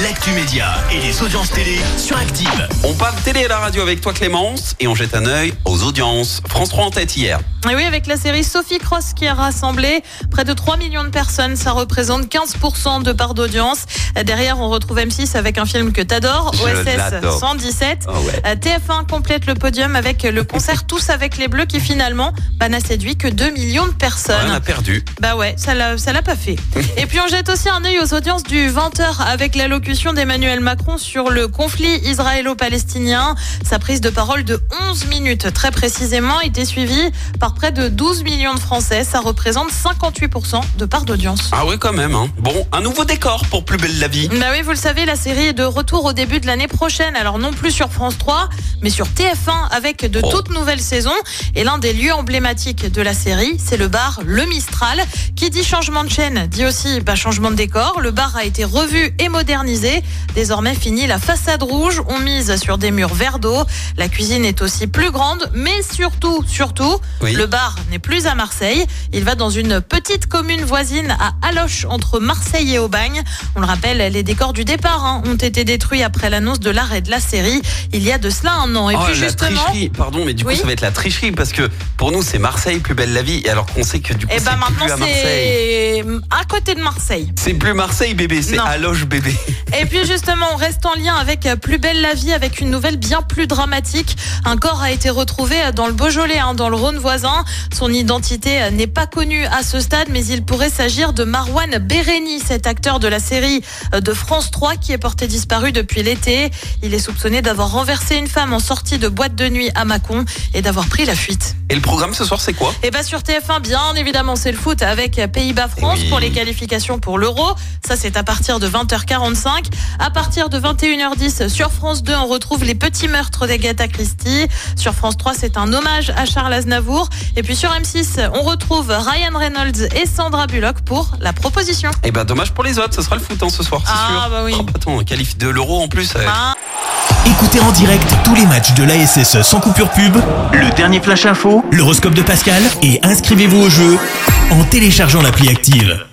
l'actu média et les audiences télé sur Active. On parle télé à la radio avec toi Clémence et on jette un œil aux audiences. France 3 en tête hier. Et oui, avec la série Sophie Cross qui a rassemblé près de 3 millions de personnes, ça représente 15% de part d'audience. Derrière, on retrouve M6 avec un film que t'adores, OSS l'adore. 117. Ah ouais. Euh, TF1 complète le podium avec le concert Tous avec les Bleus qui finalement bah, n'a séduit que 2 millions de Ouais, personnes. on a perdu. Bah ouais, ça l'a, ça l'a pas fait. Et puis on jette aussi un œil aux audiences du 20h avec l'allocution d'Emmanuel Macron sur le conflit israélo-palestinien. Sa prise de parole de 11 minutes très précisément était suivie par près de 12 millions de Français. Ça représente 58% de part d'audience. Ah ouais quand même. Hein. Bon, un nouveau décor pour Plus belle la vie. Bah oui, vous le savez, la série est de retour au début de l'année prochaine. Alors non plus sur France 3, mais sur TF1 avec de Oh. toutes nouvelles saisons. Et l'un des lieux emblématiques de la série, c'est le bar Le Mistral. Qui dit changement de chaîne, dit aussi bah, changement de décor. Le bar a été revu et modernisé. Désormais fini la façade rouge. On mise sur des murs verts d'eau. La cuisine est aussi plus grande, mais surtout, surtout, Oui. le bar n'est plus à Marseille. Il va dans une petite commune voisine à Aloche entre Marseille et Aubagne. On le rappelle, les décors du départ hein, ont été détruits après l'annonce de l'arrêt de la série il y a de cela un an. Et oh, puis la justement, tricherie. Pardon, mais du coup Oui. ça va être la tricherie parce que pour nous c'est Marseille Plus belle la vie et alors qu'on sait que du coup et c'est ben maintenant plus à Marseille. c'est à côté de Marseille. C'est plus Marseille bébé, c'est. Aloche bébé. Et puis justement, on reste en lien avec Plus belle la vie, avec une nouvelle bien plus dramatique. Un corps a été retrouvé dans le Beaujolais, hein, dans le Rhône voisin. Son identité n'est pas connue à ce stade, mais il pourrait s'agir de Marwan Béréni, cet acteur de la série de France 3 qui est porté disparu depuis l'été. Il est soupçonné d'avoir renversé une femme en sortie de boîte de nuit à Mâcon et d'avoir pris la fuite. Et le programme ce soir c'est quoi? Et bien sur TF1, bien évidemment, c'est le foot avec Pays-Bas-France Oui. pour les qualifications pour l'Euro. Ça, c'est à partir de 20h45. À partir de 21h10, sur France 2, on retrouve les petits meurtres d'Agatha Christie. Sur France 3, c'est un hommage à Charles Aznavour. Et puis sur M6, on retrouve Ryan Reynolds et Sandra Bullock pour la proposition. Eh ben dommage pour les autres, ce sera le foot hein, ce soir, c'est Ah, sûr. bah oui. Oh, attends, un qualif de l'euro en plus. euh. Hein Écoutez en direct tous les matchs de l'ASSE sans coupure pub, le dernier flash info, l'horoscope de Pascal et inscrivez-vous au jeu en téléchargeant l'appli Active.